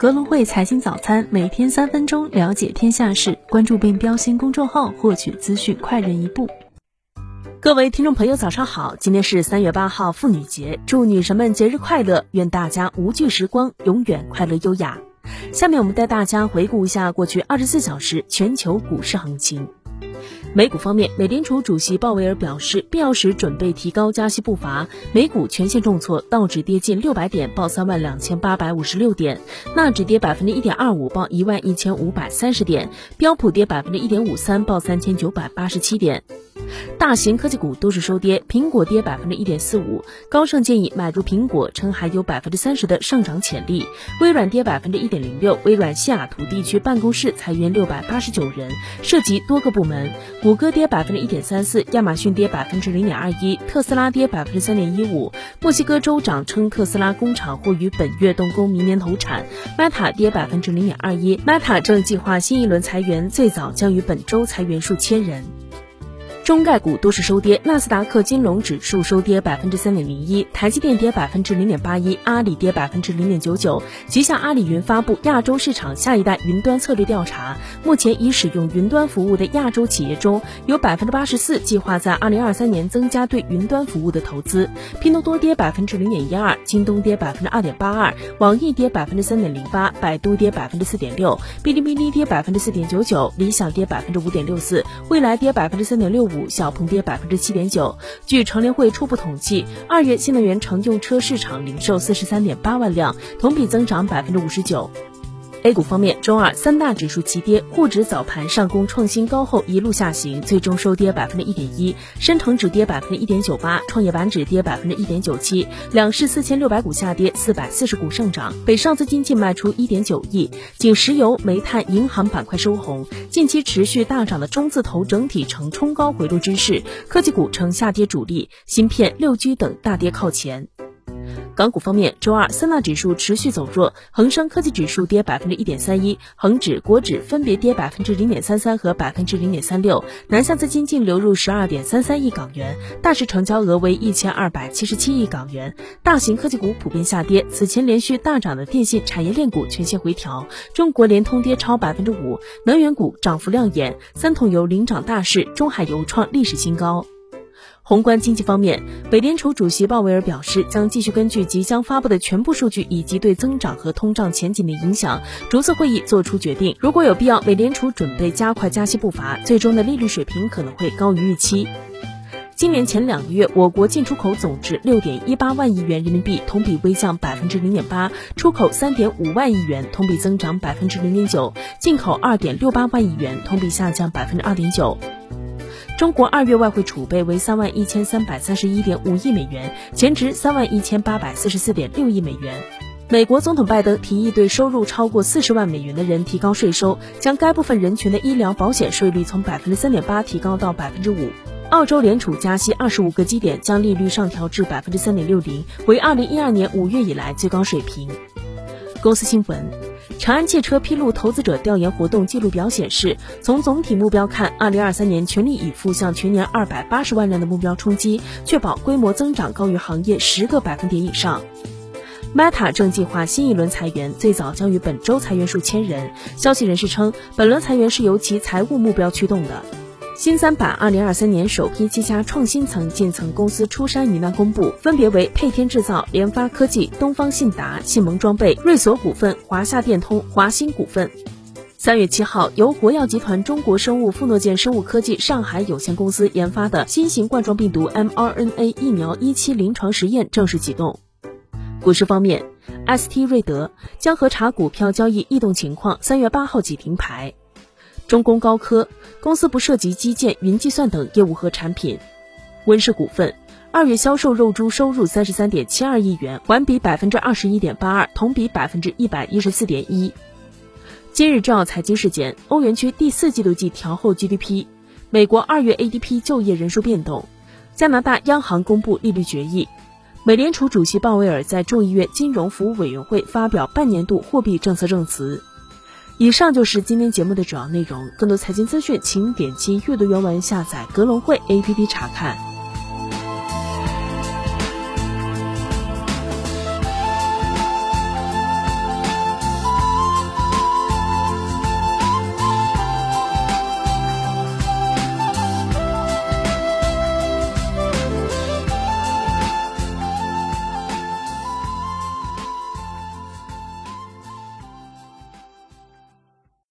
格隆汇财经早餐，每天三分钟了解天下事。关注并标新公众号，获取资讯快人一步。各位听众朋友，早上好！今天是三月八号，妇女节，祝女神们节日快乐！愿大家无惧时光，永远快乐优雅。下面我们带大家回顾一下过去二十四小时全球股市行情。美股方面，美联储主席鲍威尔表示，必要时准备提高加息步伐。美股全线重挫，道指跌近六百点，报三万两千八百五十六点；纳指跌百分之一点二五，报一万一千五百三十点；标普跌百分之一点五三，报三千九百八十七点。大型科技股都是收跌，苹果跌百分之一点四五，高盛建议买入苹果，称还有百分之三十的上涨潜力。微软跌百分之一点零六，微软西雅图地区办公室裁员六百八十九人，涉及多个部门。谷歌跌百分之一点三四，亚马逊跌百分之零点二一，特斯拉跌百分之三点一五。墨西哥州长称特斯拉工厂或于本月动工，明年投产。Meta 跌百分之零点二一，Meta 正计划新一轮裁员，最早将于本周裁员数千人。中概股都是收跌，纳斯达克金融指数收跌百分之三点零一，台积电跌百分之零点八一，阿里跌百分之零点九九。旗下阿里云发布亚洲市场下一代云端策略调查，目前已使用云端服务的亚洲企业中有百分之八十四计划在二零二三年增加对云端服务的投资。拼多多跌百分之零点一二，京东跌百分之二点八二，网易跌百分之三点零八，百度跌百分之四点六，哔哩哔哩跌百分之四点九九，理想跌百分之五点六四，未来跌百分之三点六五。小鹏跌百分之七点九。据乘联会初步统计，二月新能源乘用车市场零售四十三点八万辆，同比增长百分之五十九。A 股方面，周二三大指数齐跌，沪指早盘上攻创新高后一路下行，最终收跌百分之一点一；深成指跌百分之一点九八，创业板指跌百分之一点九七。两市四千六百股下跌，四百四十股上涨。北上资金净卖出一点九亿，仅石油、煤炭、银行板块收红。近期持续大涨的中字头整体呈冲高回落之势，科技股呈下跌主力，芯片、六 G 等大跌靠前。港股方面，周二三大指数持续走弱，恒生科技指数跌百分之一点三一，恒指、国指分别跌百分之零点三三和百分之零点三六。南向资金净流入十二点三三亿港元，大市成交额为一千二百七十七亿港元。大型科技股普遍下跌，此前连续大涨的电信产业链股全线回调。中国联通跌超百分之五，能源股涨幅亮眼，三桶油领涨大市，中海油创历史新高。宏观经济方面，美联储主席鲍威尔表示，将继续根据即将发布的全部数据以及对增长和通胀前景的影响，逐次会议做出决定。如果有必要，美联储准备加快加息步伐，最终的利率水平可能会高于预期。今年前两个月，我国进出口总值六点一八万亿元人民币，同比微降百分之零点八；出口三点五万亿元，同比增长百分之零点九；进口二点六八万亿元，同比下降百分之二点九。中国二月外汇储备为三万一千三百三十一点五亿美元，前值三万一千八百四十四点六亿美元。美国总统拜登提议对收入超过四十万美元的人提高税收，将该部分人群的医疗保险税率从百分之三点八提高到百分之五。澳洲联储加息二十五个基点，将利率上调至百分之三点六零，为二零一二年五月以来最高水平。公司新闻。长安汽车披露投资者调研活动记录表显示，从总体目标看，二零二三年全力以赴向全年二百八十万辆的目标冲击，确保规模增长高于行业十个百分点以上。Meta 正计划新一轮裁员，最早将于本周裁员数千人。消息人士称，本轮裁员是由其财务目标驱动的。新三板二零二三年首批七家创新层进层公司出山名单公布，分别为沛天制造、联发科技、东方信达、信盟装备、瑞索股份、华夏电通、华新股份。三月七号，由国药集团中国生物富诺健生物科技上海有限公司研发的新型冠状病毒 mRNA 疫苗一期临床实验正式启动。股市方面，ST 瑞德、江河茶股票交易异动情况，三月八号起停牌。中公高科公司不涉及基建、云计算等业务和产品。温氏股份二月销售肉猪收入三十三点七二亿元，环比百分之二十一点八二，同比百分之一百一十四点一。今日重要财经事件：欧元区第四季度季调后 GDP，美国二月 ADP 就业人数变动，加拿大央行公布利率决议，美联储主席鲍威尔在众议院金融服务委员会发表半年度货币政策证词。以上就是今天节目的主要内容。更多财经资讯，请点击阅读原文下载格隆汇 APP 查看。